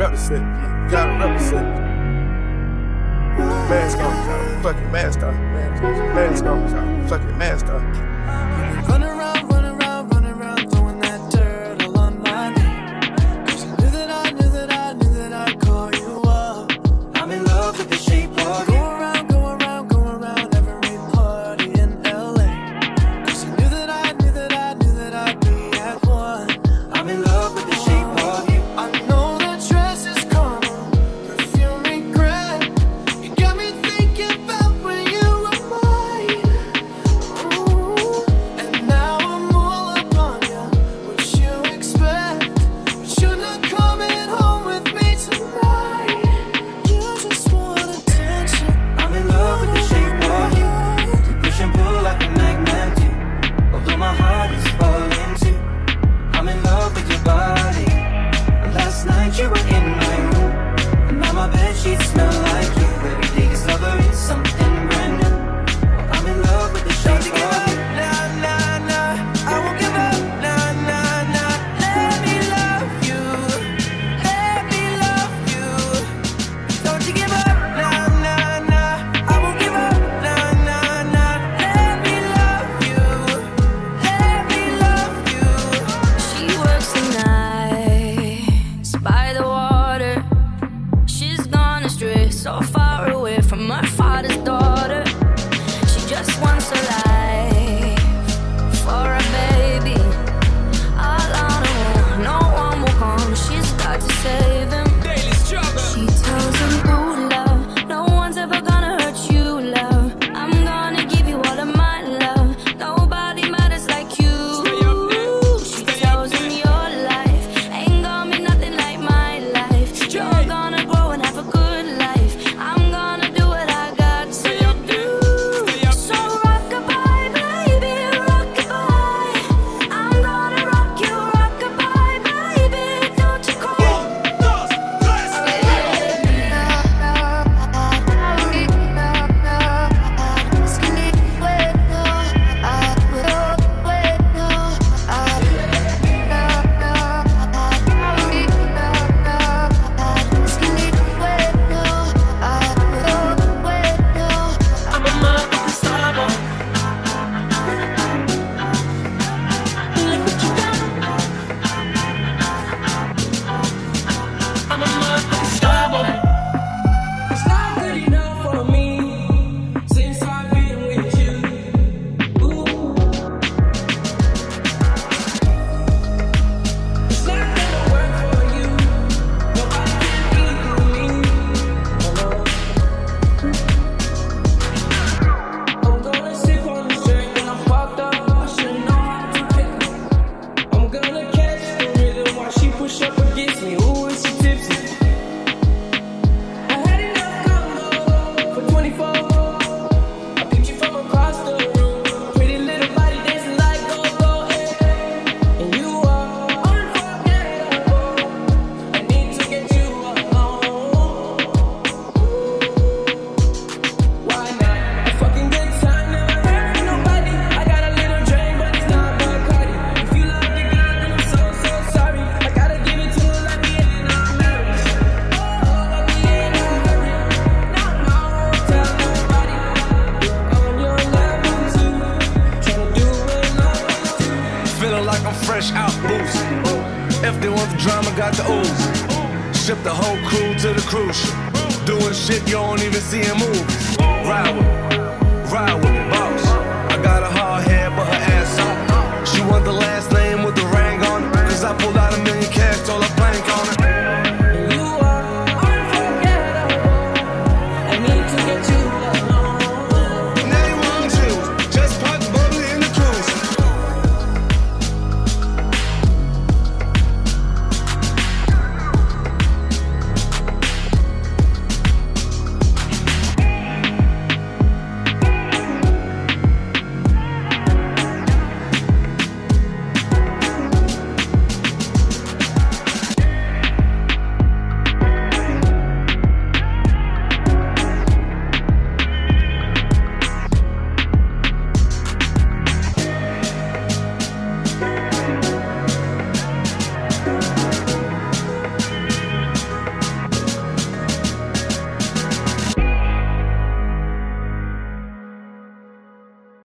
represent. Gotta represent. Mask on, fucking mask on. Mask on, fucking mask on. She's not. like show. If they want the drama, got the ooze. Ship the whole crew to the cruise ship. Doing shit you don't even see in movies. Ride with me, ride with me, boss. I got a heart.